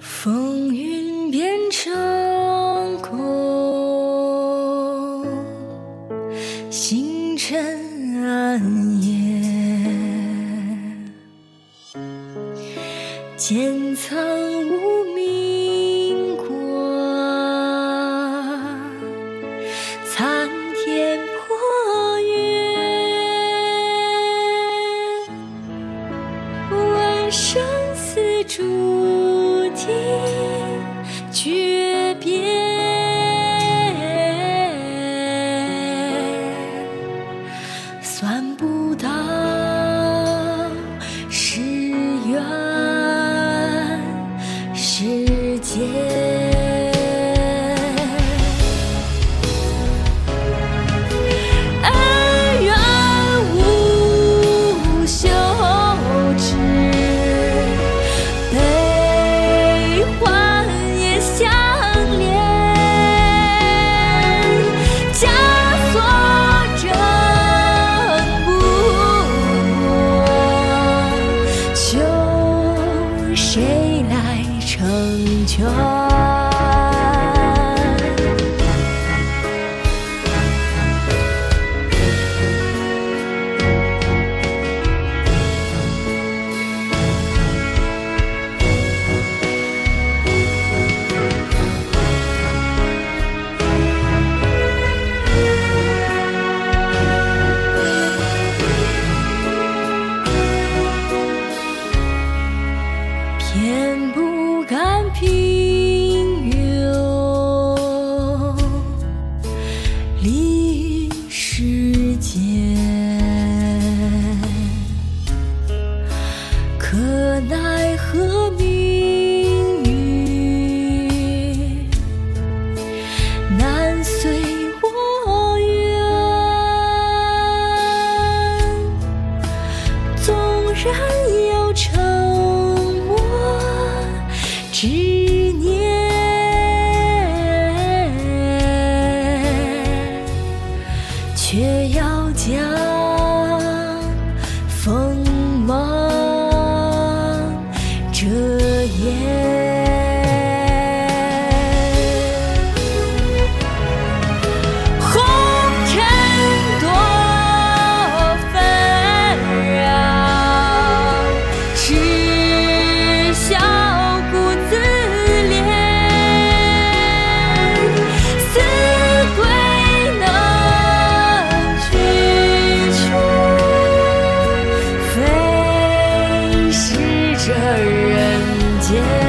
风云变成空，星辰暗夜，剑苍无明光，残天破月，万生死诸。成全？可奈何命运难随我愿。纵然有沉默执念，却要将这人间。